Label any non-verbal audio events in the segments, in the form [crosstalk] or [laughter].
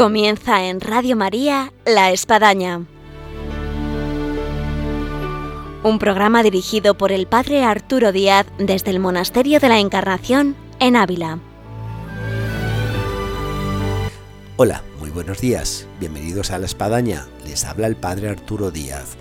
Comienza en Radio María La Espadaña. Un programa dirigido por el Padre Arturo Díaz desde el Monasterio de la Encarnación en Ávila. Hola, muy buenos días. Bienvenidos a La Espadaña. Les habla el Padre Arturo Díaz.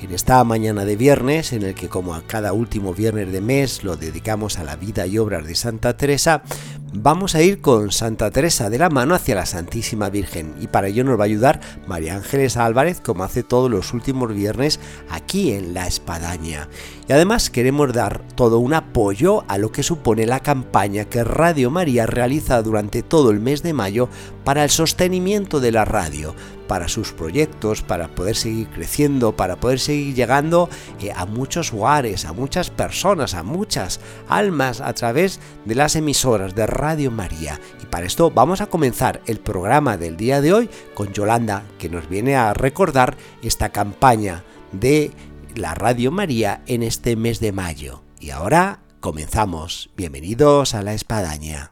En esta mañana de viernes, en el que como a cada último viernes de mes lo dedicamos a la vida y obras de Santa Teresa, vamos a ir con Santa Teresa de la mano hacia la Santísima Virgen y para ello nos va a ayudar María Ángeles Álvarez como hace todos los últimos viernes aquí en La Espadaña. Y además queremos dar todo un apoyo a lo que supone la campaña que Radio María realiza durante todo el mes de mayo para el sostenimiento de la radio, para sus proyectos, para poder seguir creciendo, para poder seguir llegando eh, a muchos hogares, a muchas personas, a muchas almas a través de las emisoras de Radio María. Y para esto vamos a comenzar el programa del día de hoy con Yolanda, que nos viene a recordar esta campaña de la Radio María en este mes de mayo. Y ahora comenzamos. Bienvenidos a la espadaña.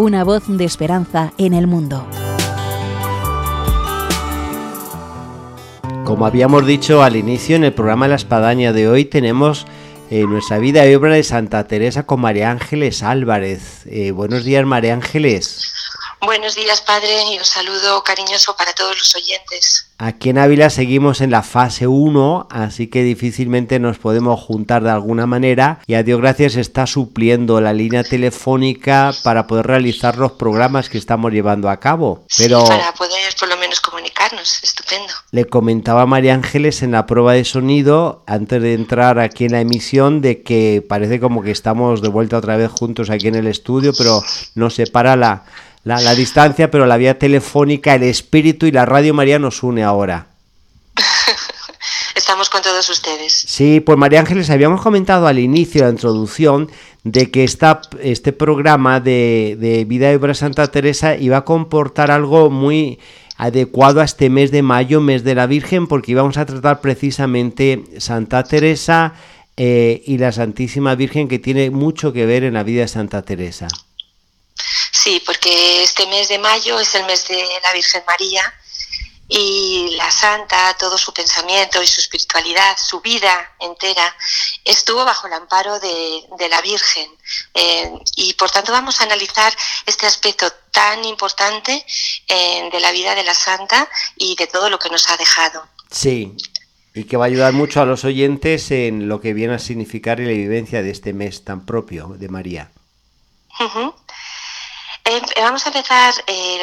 una voz de esperanza en el mundo. Como habíamos dicho al inicio en el programa La Espadaña de hoy, tenemos eh, nuestra vida y obra de Santa Teresa con María Ángeles Álvarez. Eh, buenos días, María Ángeles. Buenos días, Padre, y un saludo cariñoso para todos los oyentes. Aquí en Ávila seguimos en la fase 1, así que difícilmente nos podemos juntar de alguna manera y a Dios gracias está supliendo la línea telefónica para poder realizar los programas que estamos llevando a cabo. Pero para poder por lo menos comunicarnos, estupendo. Le comentaba a María Ángeles en la prueba de sonido antes de entrar aquí en la emisión de que parece como que estamos de vuelta otra vez juntos aquí en el estudio, pero nos separa la la, distancia, pero la vía telefónica, el espíritu y la radio María nos une ahora. [laughs] Estamos con todos ustedes. Sí, pues María Ángeles, habíamos comentado al inicio de la introducción de que esta, este programa de, de Vida y Obra Santa Teresa iba a comportar algo muy adecuado a este mes de mayo, mes de la Virgen, porque íbamos a tratar precisamente Santa Teresa eh, y la Santísima Virgen, que tiene mucho que ver en la vida de Santa Teresa. Sí, porque este mes de mayo es el mes de la Virgen María y la santa, todo su pensamiento y su espiritualidad, su vida entera, estuvo bajo el amparo de, la Virgen. Eh, y por tanto vamos a analizar este aspecto tan importante eh, de la vida de la santa y de todo lo que nos ha dejado. Sí, y que va a ayudar mucho a los oyentes en lo que viene a significar la vivencia de este mes tan propio de María. Eh, vamos a empezar,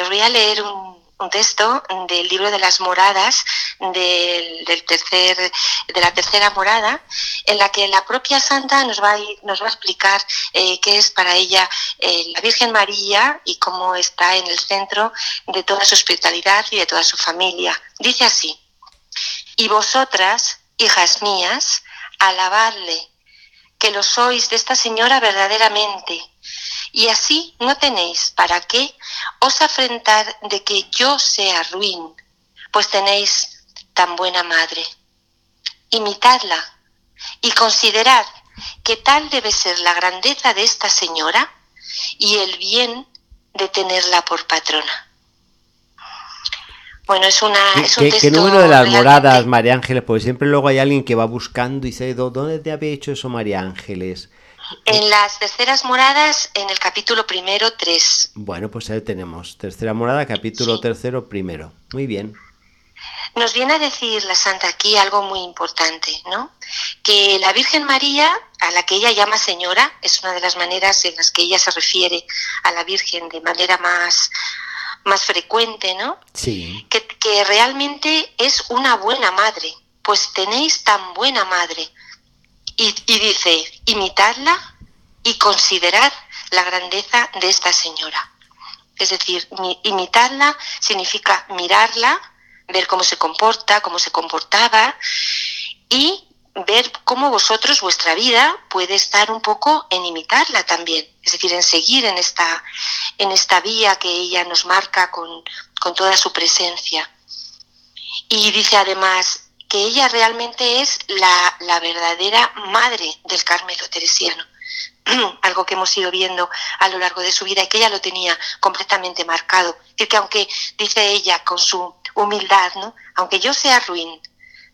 os voy a leer un, texto del libro de las moradas del, tercer, de la tercera morada, en la que la propia santa nos va a, explicar eh, qué es para ella eh, la Virgen María y cómo está en el centro de toda su espiritualidad y de toda su familia. Dice así, y vosotras, hijas mías, alabadle, que lo sois de esta señora verdaderamente y así no tenéis para qué os afrentar de que yo sea ruin, pues tenéis tan buena madre. Imitadla y considerad que tal debe ser la grandeza de esta señora y el bien de tenerla por patrona. Bueno, es una. Es un ¿Qué, número de las moradas, María Ángeles? Porque siempre luego hay alguien que va buscando y dice, ¿dónde te había hecho eso, María Ángeles? En las terceras moradas, en el capítulo primero, tres. Bueno, pues ahí tenemos. Tercera morada, capítulo tercero, primero. Muy bien. Nos viene a decir la Santa aquí algo muy importante, ¿no? Que la Virgen María, a la que ella llama Señora, es una de las maneras en las que ella se refiere a la Virgen de manera más, más frecuente, ¿no? Sí. Que, que realmente es una buena madre. Pues tenéis tan buena madre y, dice, imitadla y considerad la grandeza de esta señora. Es decir, imitarla significa mirarla, ver cómo se comporta, cómo se comportaba y ver cómo vosotros, vuestra vida, puede estar un poco en imitarla también, es decir, en seguir en esta, en esta vía que ella nos marca con, con toda su presencia. Y dice además, que ella realmente es la, verdadera madre del Carmelo teresiano [clears throat] algo que hemos ido viendo a lo largo de su vida y que ella lo tenía completamente marcado. Es que aunque, dice ella con su humildad, ¿no? aunque yo sea ruin,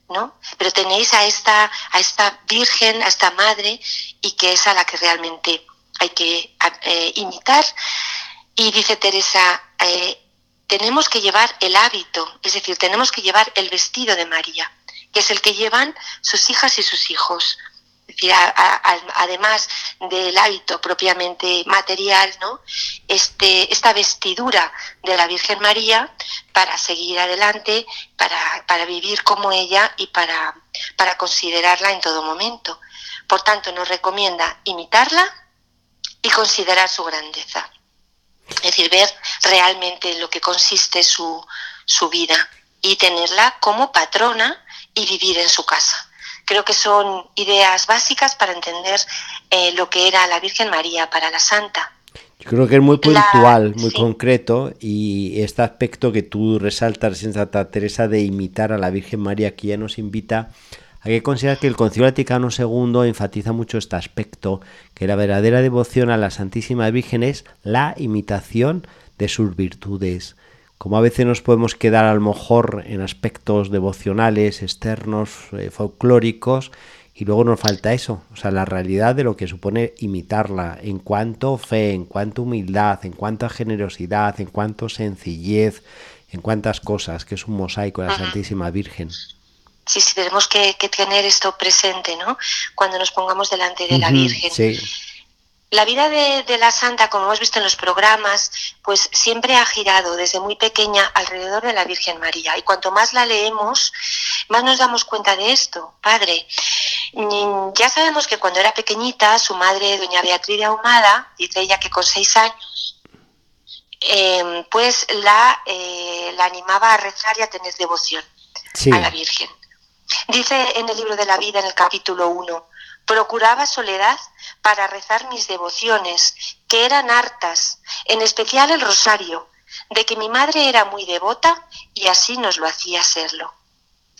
¿no? pero tenéis a esta, a esta virgen, a esta madre, y que es a la que realmente hay que eh, imitar. Y dice Teresa, eh, tenemos que llevar el hábito, es decir, tenemos que llevar el vestido de María que es el que llevan sus hijas y sus hijos. Es decir, además del hábito propiamente material, ¿no? Este, esta vestidura de la Virgen María para seguir adelante, para, vivir como ella y para, para considerarla en todo momento. Por tanto, nos recomienda imitarla y considerar su grandeza. Es decir, ver realmente lo que consiste su, su vida y tenerla como patrona y vivir en su casa. Creo que son ideas básicas para entender eh, lo que era la Virgen María para la Santa. Yo creo que es muy puntual, muy concreto y este aspecto que tú resaltas en Santa Teresa de imitar a la Virgen María que ya nos invita a que considerar que el Concilio Vaticano II enfatiza mucho este aspecto, que la verdadera devoción a la Santísima Virgen es la imitación de sus virtudes, como a veces nos podemos quedar a lo mejor en aspectos devocionales, externos, eh, folclóricos, y luego nos falta eso, o sea, la realidad de lo que supone imitarla en cuanto fe, en cuanto humildad, en cuanto generosidad, en cuanto sencillez, en cuantas cosas, que es un mosaico de la Santísima Virgen. Sí, sí, tenemos que, tener esto presente, ¿no? Cuando nos pongamos delante de la Virgen. Sí. La vida de, la santa, como hemos visto en los programas, pues siempre ha girado desde muy pequeña alrededor de la Virgen María. Y cuanto más la leemos, más nos damos cuenta de esto. Padre, mm, ya sabemos que cuando era pequeñita, su madre, doña Beatriz de Ahumada, dice ella que con seis años, em, pues la, eh, la animaba a rezar y a tener devoción a la Virgen. Dice en el libro de la vida, en el capítulo 1, Procuraba soledad para rezar mis devociones, que eran hartas, en especial el rosario, de que mi madre era muy devota y así nos lo hacía serlo.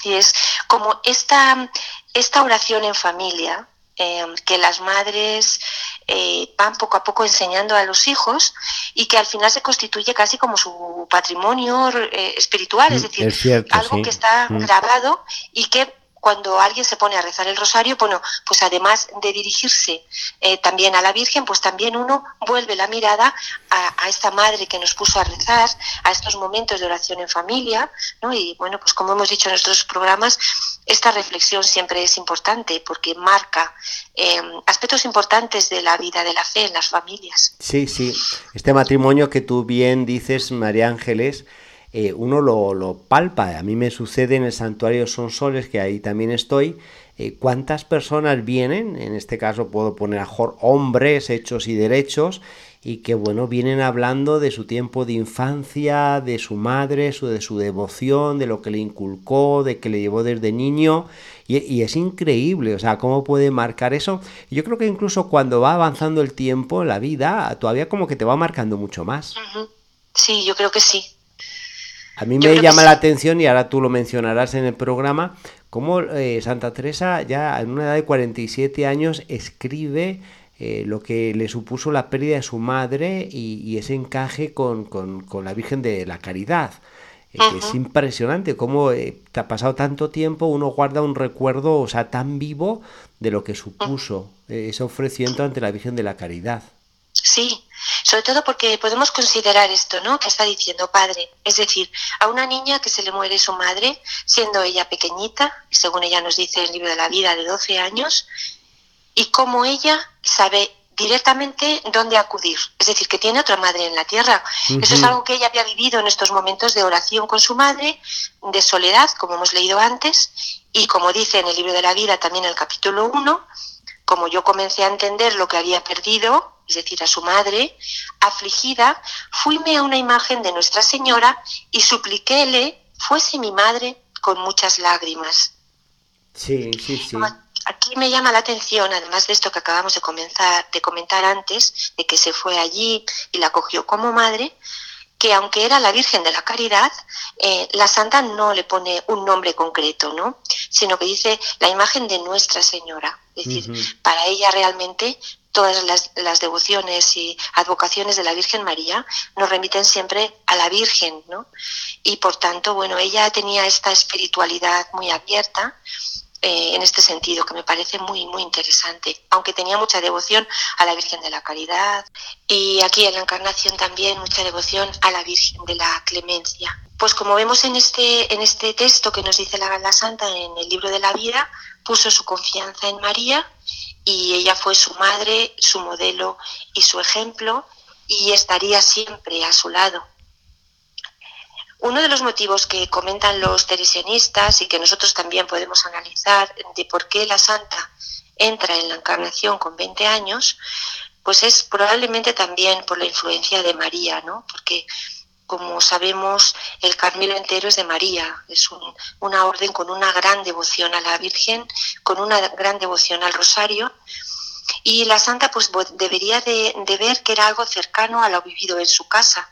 Y es como esta, esta oración en familia, em, que las madres eh, van poco a poco enseñando a los hijos y que al final se constituye casi como su patrimonio eh, espiritual, es mm, decir, algo que está mm. grabado y que cuando alguien se pone a rezar el rosario, bueno, pues además de dirigirse eh, también a la Virgen, pues también uno vuelve la mirada a, esta madre que nos puso a rezar, a estos momentos de oración en familia, ¿no? Y bueno, pues como hemos dicho en nuestros programas, esta reflexión siempre es importante porque marca em, aspectos importantes de la vida de la fe en las familias. Sí, sí, este matrimonio que tú bien dices, María Ángeles, eh, uno lo, palpa. A mí me sucede en el santuario Son Soles, que ahí también estoy. Eh, ¿Cuántas personas vienen? En este caso puedo poner a hombres hechos y derechos y que bueno, vienen hablando de su tiempo de infancia, de su madre, su, de su devoción, de lo que le inculcó, de que le llevó desde niño. Y, es increíble, o sea, cómo puede marcar eso. Yo creo que incluso cuando va avanzando el tiempo la vida, todavía como que te va marcando mucho más. Sí, yo creo que sí. A mí me llama la atención, y ahora tú lo mencionarás en el programa, cómo eh, Santa Teresa ya en una edad de 47 años escribe eh, lo que le supuso la pérdida de su madre y, ese encaje con, la Virgen de la Caridad. Eh, es impresionante cómo te ha pasado tanto tiempo, uno guarda un recuerdo, o sea, tan vivo de lo que supuso ese ofrecimiento ante la Virgen de la Caridad. Sí, sobre todo porque podemos considerar esto, ¿no? Que está diciendo padre, es decir, a una niña que se le muere su madre, siendo ella pequeñita, según ella nos dice el libro de la vida, de 12 años, y cómo ella sabe directamente dónde acudir. Es decir, que tiene otra madre en la tierra. Eso es algo que ella había vivido en estos momentos de oración con su madre, de soledad, como hemos leído antes, y como dice en el libro de la vida también el capítulo 1, como yo comencé a entender lo que había perdido, es decir, a su madre, afligida, fuime a una imagen de Nuestra Señora y supliquéle fuese mi madre con muchas lágrimas. Sí, sí, sí. Aquí me llama la atención, además de esto que acabamos de, comenzar, de comentar antes, de que se fue allí y la cogió como madre, que aunque era la Virgen de la Caridad, eh, la Santa no le pone un nombre concreto, ¿no? Sino que dice la imagen de Nuestra Señora. Es decir, para ella realmente todas las, devociones y advocaciones de la Virgen María nos remiten siempre a la Virgen, ¿no? Y por tanto, bueno, ella tenía esta espiritualidad muy abierta eh, en este sentido, que me parece muy, muy interesante, aunque tenía mucha devoción a la Virgen de la Caridad y aquí en la Encarnación también mucha devoción a la Virgen de la Clemencia. Pues como vemos en este, en este texto que nos dice la, la Santa en el libro de la vida, puso su confianza en María y ella fue su madre, su modelo y su ejemplo y estaría siempre a su lado. Uno de los motivos que comentan los teresianistas y que nosotros también podemos analizar de por qué la santa entra en la encarnación con 20 años, pues es probablemente también por la influencia de María, ¿no? Porque como sabemos, el Carmelo entero es de María, es una orden con una gran devoción a la Virgen, con una gran devoción al Rosario, y la Santa pues debería de, ver que era algo cercano a lo vivido en su casa,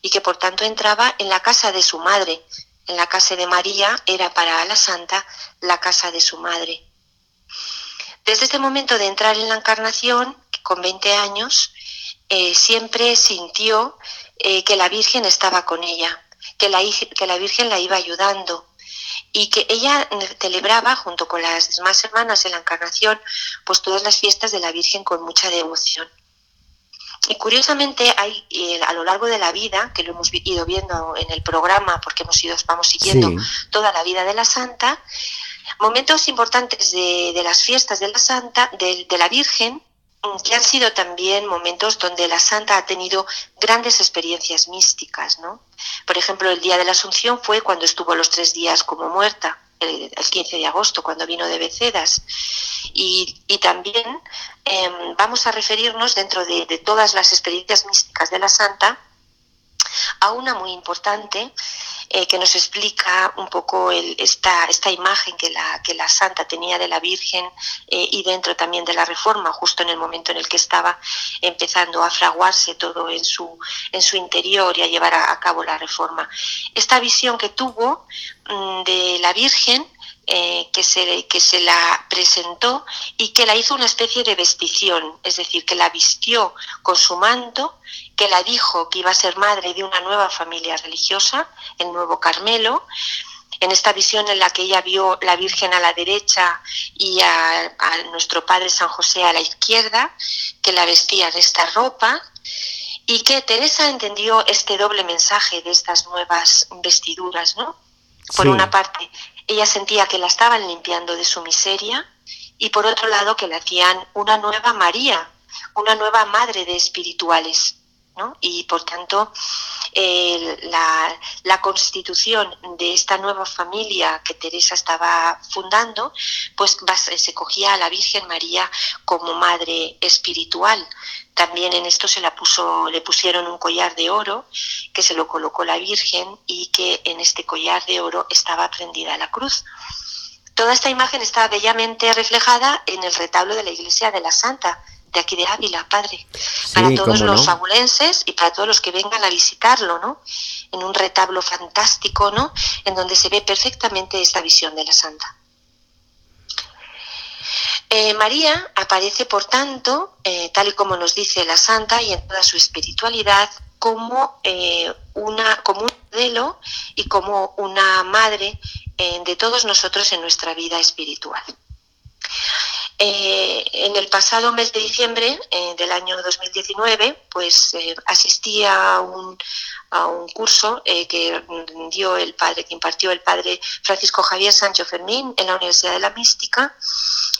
y que por tanto entraba en la casa de su madre. En la casa de María era para la Santa la casa de su madre. Desde este momento de entrar en la encarnación, con 20 años, eh, siempre sintió eh, que la Virgen estaba con ella, que la, que la Virgen la iba ayudando y que ella celebraba junto con las demás hermanas en la encarnación pues todas las fiestas de la Virgen con mucha devoción. Y curiosamente hay eh, a lo largo de la vida, que lo hemos ido viendo en el programa porque hemos ido, vamos siguiendo toda la vida de la Santa, momentos importantes de, las fiestas de la Santa, de la Virgen, que han sido también momentos donde la santa ha tenido grandes experiencias místicas, ¿no? Por ejemplo, el día de la Asunción fue cuando estuvo los tres días como muerta, el, 15 de agosto, cuando vino de Becedas. Y, también em, vamos a referirnos dentro de, de todas las experiencias místicas de la santa a una muy importante eh, que nos explica un poco esta, esta imagen que la, que la santa tenía de la Virgen eh, y dentro también de la Reforma, justo en el momento en el que estaba empezando a fraguarse todo en su, en su interior y a llevar a, cabo la Reforma. Esta visión que tuvo mm, de la Virgen eh, que, se, que se la presentó y que la hizo una especie de vestición, es decir, que la vistió con su manto, que la dijo que iba a ser madre de una nueva familia religiosa, el nuevo Carmelo, en esta visión en la que ella vio la Virgen a la derecha y a, nuestro Padre San José a la izquierda, que la vestía de esta ropa, y que Teresa entendió este doble mensaje de estas nuevas vestiduras, ¿no? Por una parte, ella sentía que la estaban limpiando de su miseria y por otro lado que le hacían una nueva María, una nueva madre de espirituales. Y por tanto, la, constitución de esta nueva familia que Teresa estaba fundando, pues se cogía a la Virgen María como madre espiritual. También en esto se la puso, le pusieron un collar de oro que se lo colocó la Virgen y que en este collar de oro estaba prendida la cruz. Toda esta imagen está bellamente reflejada en el retablo de la iglesia de la Santa, de aquí de Ávila, padre, para todos los fabulenses y para todos los que vengan a visitarlo, ¿no? En un retablo fantástico, ¿no? En donde se ve perfectamente esta visión de la santa. Eh, María aparece, por tanto, eh, tal y como nos dice la santa y en toda su espiritualidad, como, eh, una, como un modelo y como una madre de todos nosotros en nuestra vida espiritual. Eh, en el pasado mes de diciembre eh, del año 2019, pues eh, asistí a un, a un curso que dio el padre, que impartió el padre Francisco Javier Sancho Fermín en la Universidad de la Mística,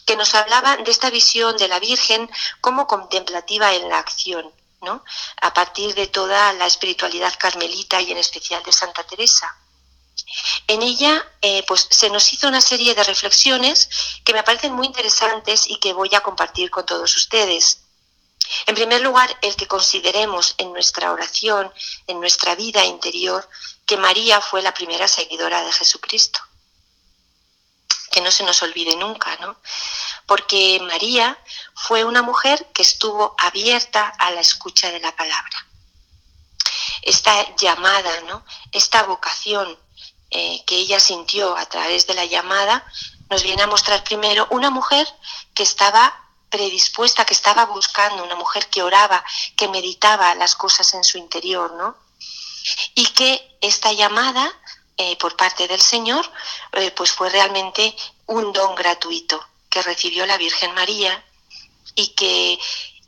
que nos hablaba de esta visión de la Virgen como contemplativa en la acción. ¿no? a partir de toda la espiritualidad carmelita y en especial de Santa Teresa. En ella eh, pues, se nos hizo una serie de reflexiones que me parecen muy interesantes y que voy a compartir con todos ustedes. En primer lugar, el que consideremos en nuestra oración, en nuestra vida interior, que María fue la primera seguidora de Jesucristo. Que no se nos olvide nunca, ¿no? Porque María fue una mujer que estuvo abierta a la escucha de la palabra. Esta llamada, ¿no? Esta vocación eh, que ella sintió a través de la llamada, nos viene a mostrar primero una mujer que estaba predispuesta, que estaba buscando, una mujer que oraba, que meditaba las cosas en su interior, ¿no? Y que esta llamada eh, por parte del Señor, eh, pues fue realmente un don gratuito que recibió la Virgen María y que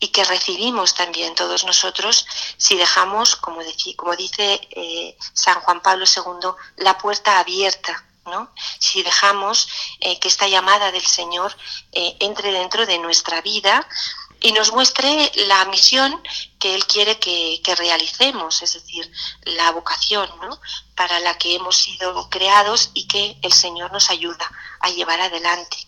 y que recibimos también todos nosotros si dejamos, como, como dice eh, San Juan Pablo II, la puerta abierta. ¿no? Si dejamos eh, que esta llamada del Señor eh, entre dentro de nuestra vida y nos muestre la misión que Él quiere que, que realicemos, es decir, la vocación ¿no? para la que hemos sido creados y que el Señor nos ayuda a llevar adelante.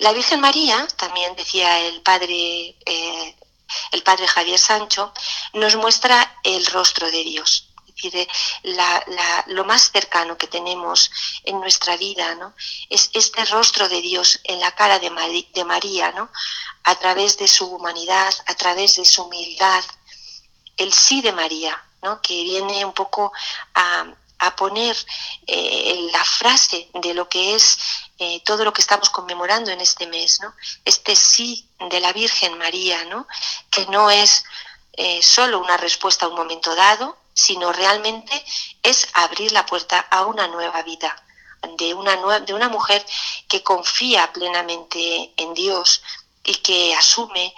La Virgen María, también decía el padre, eh, el padre Javier Sancho, nos muestra el rostro de Dios. Es decir, lo más cercano que tenemos en nuestra vida ¿no? es este rostro de Dios en la cara de, de María, ¿no? a través de su humanidad, a través de su humildad, el sí de María, ¿no? que viene un poco a, a poner eh, la frase de lo que es eh, todo lo que estamos conmemorando en este mes. Este sí de la Virgen María. Que no es eh, solo una respuesta a un momento dado, sino realmente es abrir la puerta a una nueva vida, de una, de una mujer que confía plenamente en Dios y que asume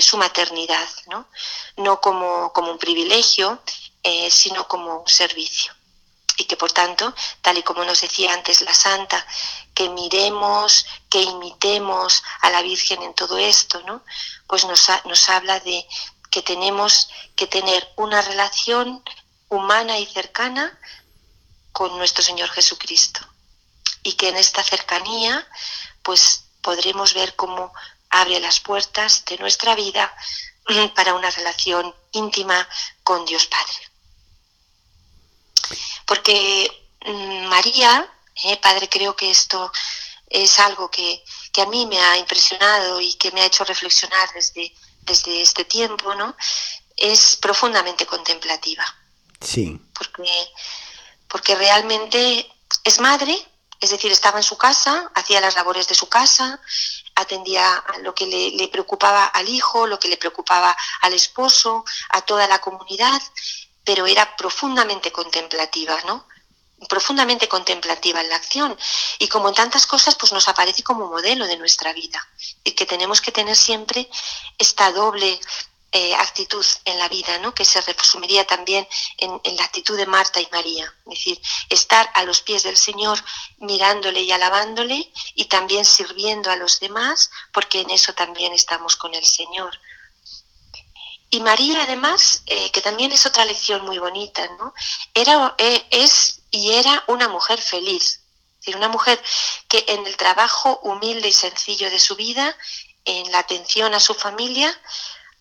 su maternidad, ¿no? No como, como un privilegio, sino como un servicio y que por tanto, tal y como nos decía antes la Santa, que miremos, que imitemos a la Virgen en todo esto, ¿no? Pues nos, nos habla de que tenemos que tener una relación humana y cercana con nuestro Señor Jesucristo y que en esta cercanía pues podremos ver cómo abre las puertas de nuestra vida para una relación íntima con Dios Padre porque mm, María, eh, Padre, creo que esto es algo que, a mí me ha impresionado y que me ha hecho reflexionar desde, desde este tiempo, ¿no? Es profundamente contemplativa. Sí. Porque, porque realmente es madre, Es decir, estaba en su casa, hacía las labores de su casa, atendía a lo que le, le, preocupaba al hijo, lo que le preocupaba al esposo, a toda la comunidad, pero era profundamente contemplativa, ¿no? profundamente contemplativa en la acción y como en tantas cosas pues nos aparece como modelo de nuestra vida y que tenemos que tener siempre esta doble eh, actitud en la vida, ¿no? que se resumiría también en, en, la actitud de Marta y María, es decir, estar a los pies del Señor mirándole y alabándole y también sirviendo a los demás, porque en eso también estamos con el Señor. Y María, además, eh, que también es otra lección muy bonita, ¿no? Era, eh, es y era una mujer feliz, es decir, una mujer que en el trabajo humilde y sencillo de su vida, en la atención a su familia,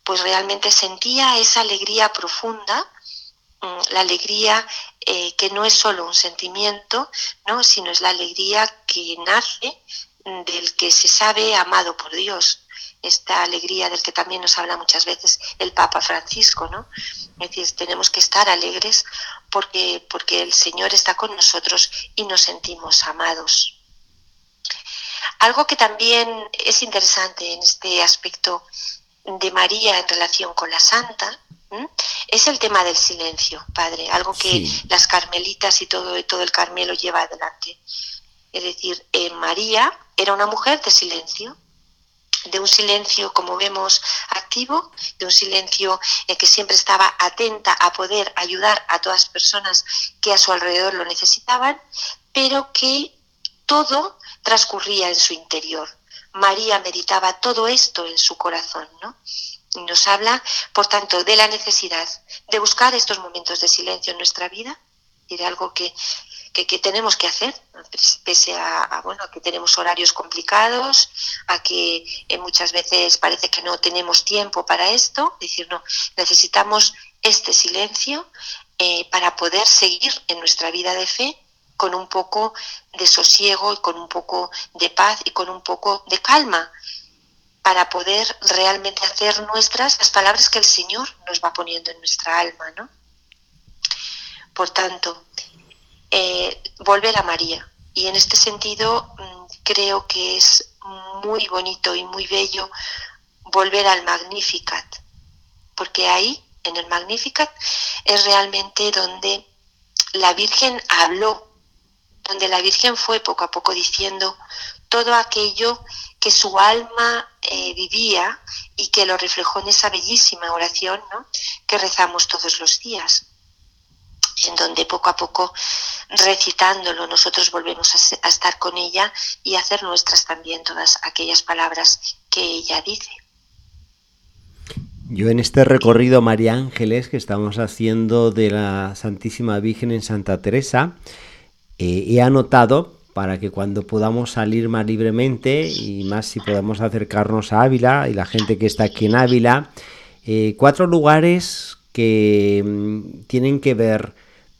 pues realmente sentía esa alegría profunda, mm, la alegría eh, que no es solo un sentimiento, ¿no? sino es la alegría que nace del que se sabe amado por Dios, esta alegría del que también nos habla muchas veces el Papa Francisco, ¿no? Es decir, tenemos que estar alegres porque, porque el Señor está con nosotros y nos sentimos amados. Algo que también es interesante en este aspecto de María en relación con la Santa, es el tema del silencio, Padre, algo que las carmelitas y todo, todo el Carmelo lleva adelante. Es decir, eh, María era una mujer de silencio, de un silencio, como vemos, activo, de un silencio en que siempre estaba atenta a poder ayudar a todas las personas que a su alrededor lo necesitaban, pero que todo transcurría en su interior, María meditaba todo esto en su corazón, ¿no? nos habla, por tanto, de la necesidad de buscar estos momentos de silencio en nuestra vida y de algo que, que, tenemos que hacer, pese a, bueno, que tenemos horarios complicados, a que eh, muchas veces parece que no tenemos tiempo para esto, es decir, no, necesitamos este silencio eh, para poder seguir en nuestra vida de fe con un poco de sosiego y con un poco de paz y con un poco de calma para poder realmente hacer nuestras las palabras que el Señor nos va poniendo en nuestra alma, ¿no? Por tanto, eh, volver a María. Y en este sentido mm, creo que es muy bonito y muy bello volver al Magnificat, porque ahí, en el Magnificat, es realmente donde la Virgen habló donde la Virgen fue poco a poco diciendo todo aquello que su alma eh, vivía y que lo reflejó en esa bellísima oración que rezamos todos los días, en donde poco a poco recitándolo nosotros volvemos a, estar con ella y hacer nuestras también todas aquellas palabras que ella dice. Yo en este recorrido María Ángeles que estamos haciendo de la Santísima Virgen en Santa Teresa, eh, he anotado para que cuando podamos salir más libremente y más si podamos acercarnos a Ávila y la gente que está aquí en Ávila, eh, cuatro lugares que mm, tienen que ver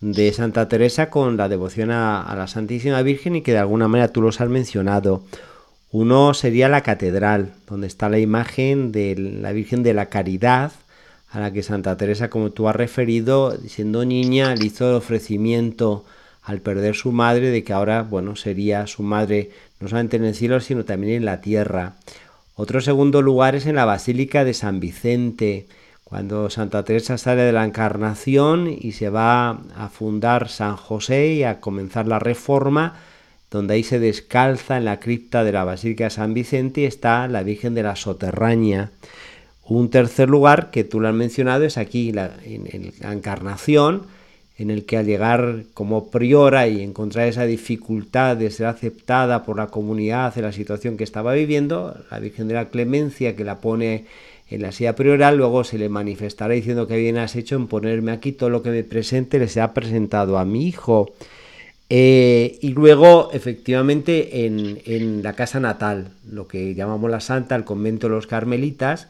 de Santa Teresa con la devoción a, la Santísima Virgen y que de alguna manera tú los has mencionado. Uno sería la catedral, donde está la imagen de la Virgen de la Caridad, a la que Santa Teresa, como tú has referido, siendo niña, le hizo el ofrecimiento al perder su madre, de que ahora, bueno, sería su madre no solamente en el cielo, sino también en la tierra. Otro segundo lugar es en la Basílica de San Vicente, cuando Santa Teresa sale de la Encarnación y se va a fundar San José y a comenzar la reforma, donde ahí se descalza en la cripta de la Basílica de San Vicente y está la Virgen de la Soterraña. Un tercer lugar que tú lo has mencionado es aquí, en la Encarnación, en el que al llegar como priora y encontrar esa dificultad de ser aceptada por la comunidad en la situación que estaba viviendo, la Virgen de la Clemencia que la pone en la silla prioral, luego se le manifestará diciendo que bien has hecho en ponerme aquí todo lo que me presente, les ha presentado a mi hijo. Eh, y luego, efectivamente, en, en la casa natal, lo que llamamos la Santa, el convento de los Carmelitas,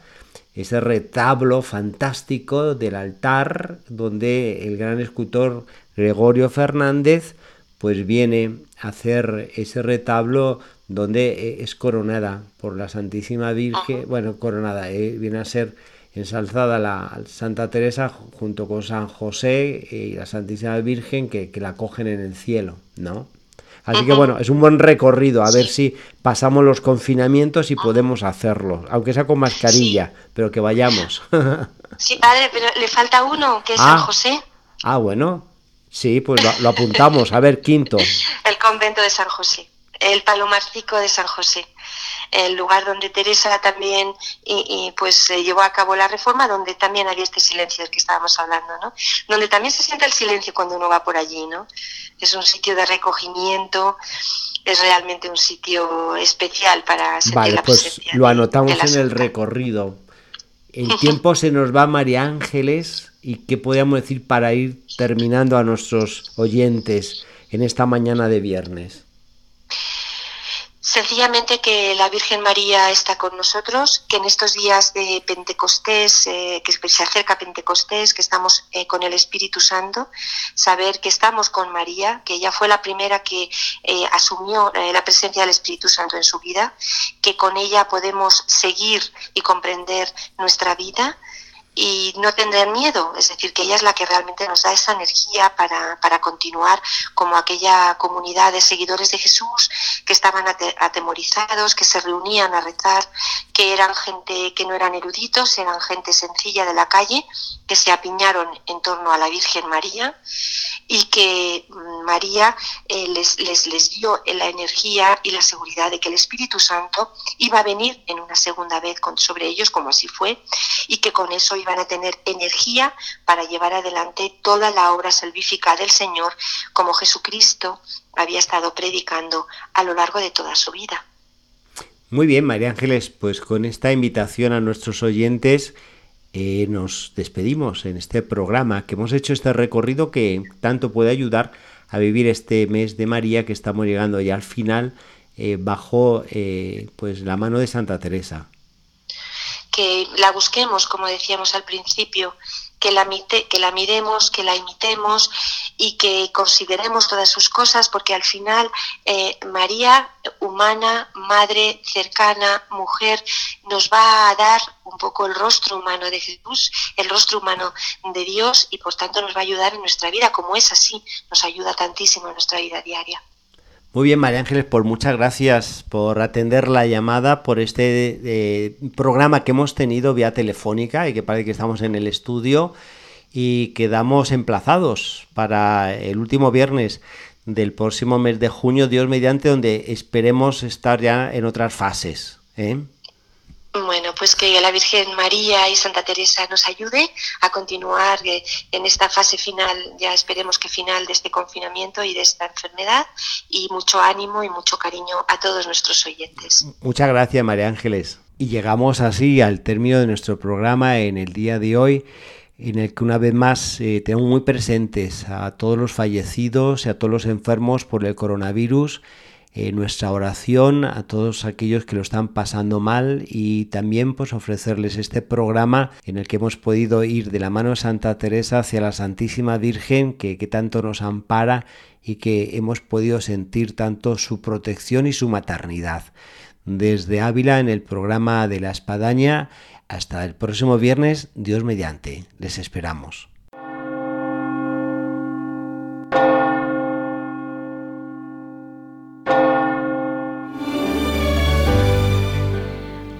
ese retablo fantástico del altar donde el gran escultor Gregorio Fernández pues viene a hacer ese retablo donde eh, es coronada por la Santísima Virgen, bueno, coronada, eh, viene a ser ensalzada la Santa Teresa junto con San José y la Santísima Virgen que, que la cogen en el cielo, ¿no? Así que bueno, es un buen recorrido, a ver si pasamos los confinamientos y podemos hacerlo, aunque sea con mascarilla, pero que vayamos. [laughs] sí, padre, pero le falta uno, que es San ah. José. Ah, bueno, sí, pues lo, apuntamos. A ver, quinto. [laughs] El convento de San José, el palomarcico de San José el lugar donde Teresa también y, pues llevó a cabo la reforma, donde también había este silencio del que estábamos hablando, ¿no? Donde también se siente el silencio cuando uno va por allí, ¿no? Es un sitio de recogimiento, es realmente un sitio especial para sentir vale, pues lo anotamos en el recorrido. El tiempo se nos va, María Ángeles, y qué podríamos decir para ir terminando a nuestros oyentes en esta mañana de viernes. Sencillamente que la Virgen María está con nosotros, que en estos días de Pentecostés, eh, que se acerca Pentecostés, que estamos eh, con el Espíritu Santo, saber que estamos con María, que ella fue la primera que eh, asumió la presencia del Espíritu Santo en su vida, que con ella podemos seguir y comprender nuestra vida y no tener miedo, es decir, que ella es la que realmente nos da esa energía para, para continuar como aquella comunidad de seguidores de Jesús que estaban atemorizados, que se reunían a rezar, que eran gente que no eran eruditos, eran gente sencilla de la calle, que se apiñaron en torno a la Virgen María y que mm, María eh, les, les, les dio la energía y la seguridad de que el Espíritu Santo iba a venir en una segunda vez sobre ellos, como así fue, y que con eso iban a tener energía para llevar adelante toda la obra salvífica del Señor, como Jesucristo había estado predicando a lo largo de toda su vida. Muy bien, María Ángeles, pues con esta invitación a nuestros oyentes, eh, nos despedimos en este programa que hemos hecho este recorrido que tanto puede ayudar a vivir este mes de María que estamos llegando ya al final eh, bajo eh, pues la mano de Santa Teresa. Que la busquemos, como decíamos al principio, que la, que la miremos, que la imitemos y que consideremos todas sus cosas, porque al final eh, María, humana, madre, cercana, mujer, nos va a dar un poco el rostro humano de Jesús, el rostro humano de Dios y por tanto nos va a ayudar en nuestra vida, como es así, nos ayuda tantísimo en nuestra vida diaria. Muy bien, María Ángeles, por muchas gracias por atender la llamada, por este eh, programa que hemos tenido vía telefónica y que parece que estamos en el estudio y quedamos emplazados para el último viernes del próximo mes de junio, Dios mediante, donde esperemos estar ya en otras fases. ¿eh? Bueno, pues que la Virgen María y Santa Teresa nos ayude a continuar eh, en esta fase final, ya esperemos que final de este confinamiento y de esta enfermedad, y mucho ánimo y mucho cariño a todos nuestros oyentes. Muchas gracias, María Ángeles. Y llegamos así al término de nuestro programa en el día de hoy, en el que una vez más eh, tenemos muy presentes a todos los fallecidos y a todos los enfermos por el coronavirus eh, nuestra oración a todos aquellos que lo están pasando mal y también pues ofrecerles este programa en el que hemos podido ir de la mano de Santa Teresa hacia la Santísima Virgen que, que tanto nos ampara y que hemos podido sentir tanto su protección y su maternidad. Desde Ávila en el programa de la Espadaña hasta el próximo viernes, Dios mediante, les esperamos.